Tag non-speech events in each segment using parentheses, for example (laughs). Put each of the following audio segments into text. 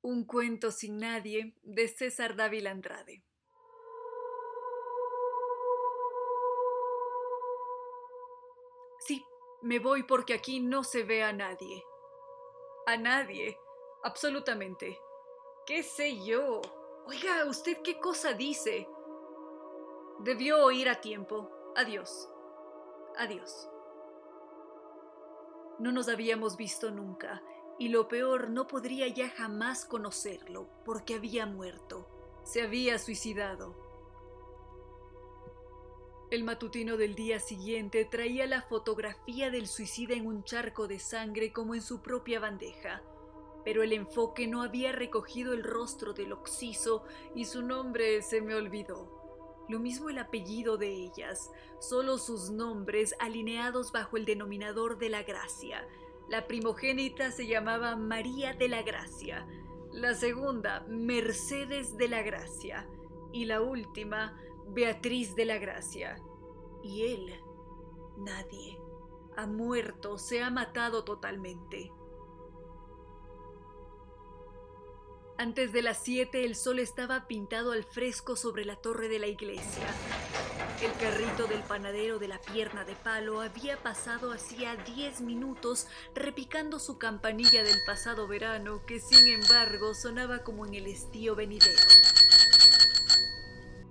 Un cuento sin nadie de César Dávila Andrade. Sí, me voy porque aquí no se ve a nadie. A nadie, absolutamente. ¿Qué sé yo? Oiga, ¿usted qué cosa dice? Debió oír a tiempo. Adiós. Adiós. No nos habíamos visto nunca, y lo peor no podría ya jamás conocerlo, porque había muerto, se había suicidado. El matutino del día siguiente traía la fotografía del suicida en un charco de sangre como en su propia bandeja, pero el enfoque no había recogido el rostro del occiso y su nombre se me olvidó. Lo mismo el apellido de ellas, solo sus nombres alineados bajo el denominador de la gracia, la primogénita se llamaba María de la Gracia, la segunda Mercedes de la Gracia y la última Beatriz de la Gracia. Y él, nadie, ha muerto, se ha matado totalmente. Antes de las siete el sol estaba pintado al fresco sobre la torre de la iglesia. El carrito del panadero de la pierna de palo había pasado hacía diez minutos repicando su campanilla del pasado verano que sin embargo sonaba como en el estío venidero.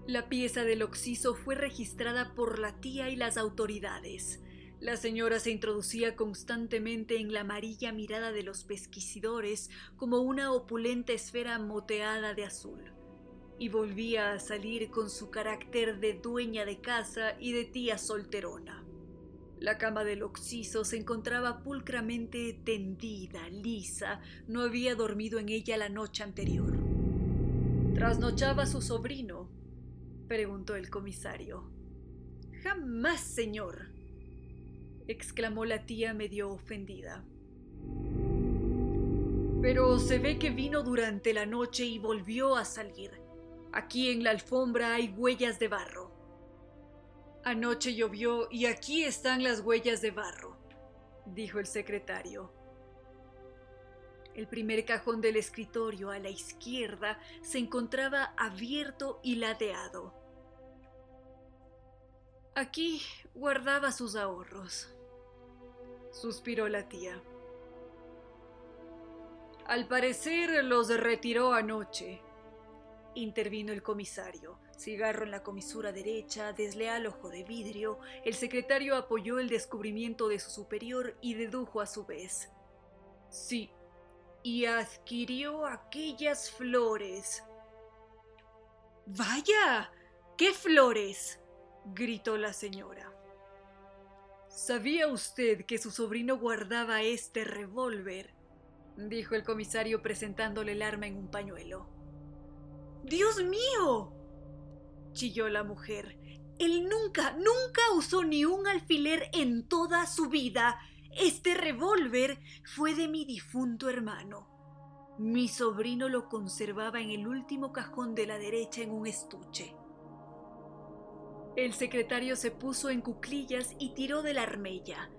La pieza del occiso fue registrada por la tía y las autoridades. La señora se introducía constantemente en la amarilla mirada de los pesquisidores como una opulenta esfera moteada de azul y volvía a salir con su carácter de dueña de casa y de tía solterona. La cama del occiso se encontraba pulcramente tendida, lisa, no había dormido en ella la noche anterior. ¿Trasnochaba su sobrino? preguntó el comisario. Jamás, señor, exclamó la tía medio ofendida. Pero se ve que vino durante la noche y volvió a salir. Aquí en la alfombra hay huellas de barro. Anoche llovió y aquí están las huellas de barro, dijo el secretario. El primer cajón del escritorio a la izquierda se encontraba abierto y ladeado. Aquí guardaba sus ahorros, suspiró la tía. Al parecer los retiró anoche, intervino el comisario. Cigarro en la comisura derecha, desleal ojo de vidrio, el secretario apoyó el descubrimiento de su superior y dedujo a su vez. Sí, y adquirió aquellas flores. Vaya, ¿qué flores? gritó la señora. ¿Sabía usted que su sobrino guardaba este revólver? dijo el comisario presentándole el arma en un pañuelo. Dios mío. chilló la mujer. Él nunca, nunca usó ni un alfiler en toda su vida. Este revólver fue de mi difunto hermano. Mi sobrino lo conservaba en el último cajón de la derecha en un estuche. El secretario se puso en cuclillas y tiró de la armella.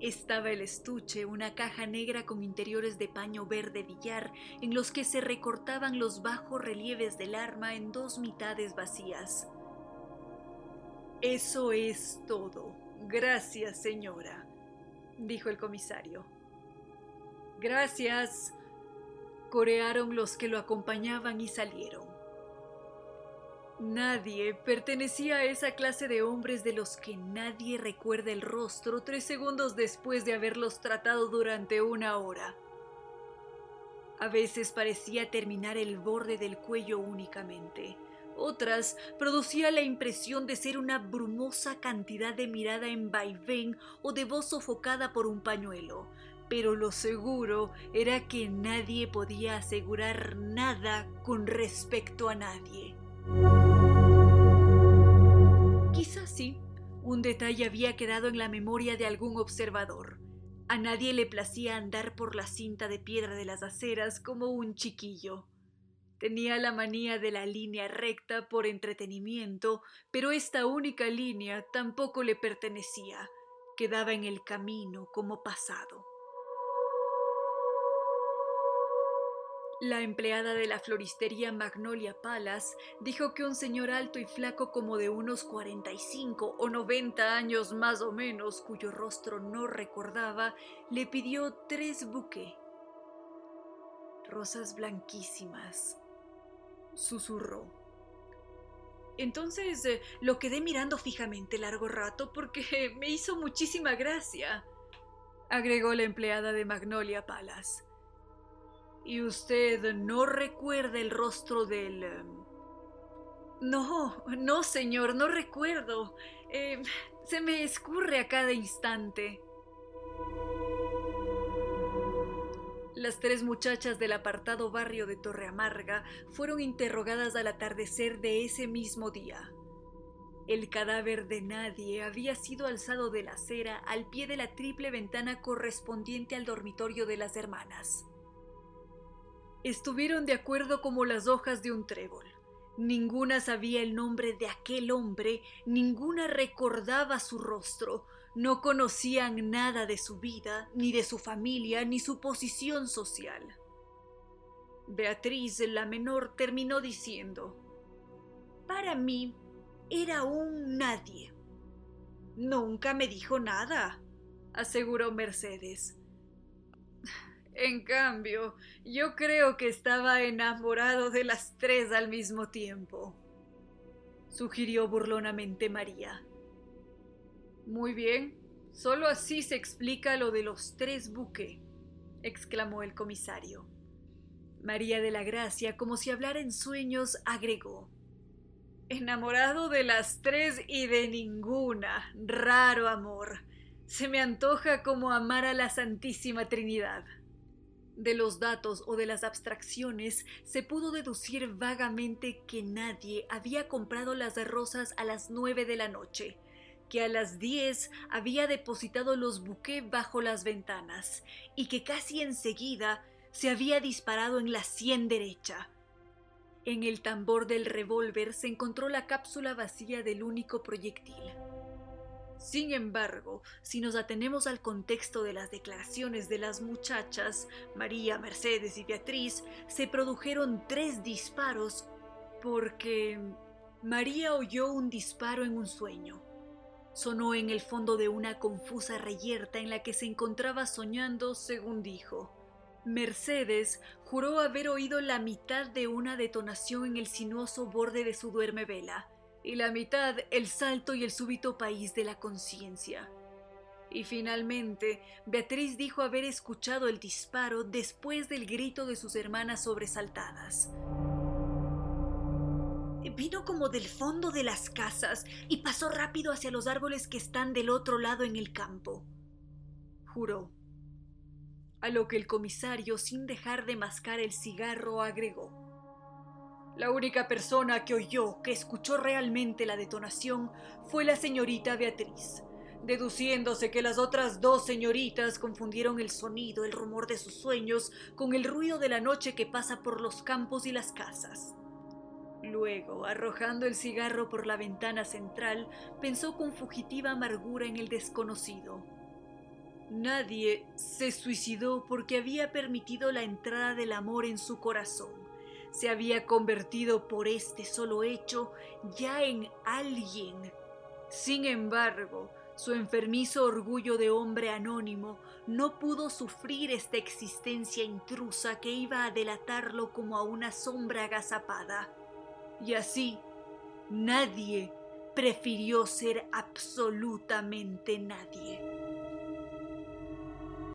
Estaba el estuche, una caja negra con interiores de paño verde billar, en los que se recortaban los bajos relieves del arma en dos mitades vacías. Eso es todo. Gracias, señora, dijo el comisario. Gracias, corearon los que lo acompañaban y salieron. Nadie pertenecía a esa clase de hombres de los que nadie recuerda el rostro tres segundos después de haberlos tratado durante una hora. A veces parecía terminar el borde del cuello únicamente. Otras producía la impresión de ser una brumosa cantidad de mirada en vaivén o de voz sofocada por un pañuelo. Pero lo seguro era que nadie podía asegurar nada con respecto a nadie. Detalle había quedado en la memoria de algún observador. A nadie le placía andar por la cinta de piedra de las aceras como un chiquillo. Tenía la manía de la línea recta por entretenimiento, pero esta única línea tampoco le pertenecía. Quedaba en el camino como pasado. La empleada de la floristería Magnolia Palace dijo que un señor alto y flaco como de unos 45 o 90 años más o menos, cuyo rostro no recordaba, le pidió tres buques. Rosas blanquísimas, susurró. Entonces eh, lo quedé mirando fijamente largo rato porque (laughs) me hizo muchísima gracia, agregó la empleada de Magnolia Palace. ¿Y usted no recuerda el rostro del... Em, no, no, señor, no recuerdo. Em, se me escurre a cada instante. Las tres muchachas del apartado barrio de Torre Amarga fueron interrogadas al atardecer de ese mismo día. El cadáver de nadie había sido alzado de la acera al pie de la triple ventana correspondiente al dormitorio de las hermanas. Estuvieron de acuerdo como las hojas de un trébol. Ninguna sabía el nombre de aquel hombre, ninguna recordaba su rostro, no conocían nada de su vida, ni de su familia, ni su posición social. Beatriz, la menor, terminó diciendo, Para mí era un nadie. Nunca me dijo nada, aseguró Mercedes. En cambio, yo creo que estaba enamorado de las tres al mismo tiempo, sugirió burlonamente María. Muy bien, solo así se explica lo de los tres buques, exclamó el comisario. María de la Gracia, como si hablara en sueños, agregó. Enamorado de las tres y de ninguna. Raro amor. Se me antoja como amar a la Santísima Trinidad. De los datos o de las abstracciones se pudo deducir vagamente que nadie había comprado las rosas a las nueve de la noche, que a las diez había depositado los buques bajo las ventanas y que casi enseguida se había disparado en la sien derecha. En el tambor del revólver se encontró la cápsula vacía del único proyectil. Sin embargo, si nos atenemos al contexto de las declaraciones de las muchachas, María, Mercedes y Beatriz, se produjeron tres disparos porque María oyó un disparo en un sueño. Sonó en el fondo de una confusa reyerta en la que se encontraba soñando, según dijo. Mercedes juró haber oído la mitad de una detonación en el sinuoso borde de su duerme vela y la mitad el salto y el súbito país de la conciencia. Y finalmente, Beatriz dijo haber escuchado el disparo después del grito de sus hermanas sobresaltadas. Vino como del fondo de las casas y pasó rápido hacia los árboles que están del otro lado en el campo. Juró. A lo que el comisario, sin dejar de mascar el cigarro, agregó. La única persona que oyó, que escuchó realmente la detonación, fue la señorita Beatriz, deduciéndose que las otras dos señoritas confundieron el sonido, el rumor de sus sueños, con el ruido de la noche que pasa por los campos y las casas. Luego, arrojando el cigarro por la ventana central, pensó con fugitiva amargura en el desconocido. Nadie se suicidó porque había permitido la entrada del amor en su corazón se había convertido por este solo hecho ya en alguien. Sin embargo, su enfermizo orgullo de hombre anónimo no pudo sufrir esta existencia intrusa que iba a delatarlo como a una sombra agazapada. Y así, nadie prefirió ser absolutamente nadie.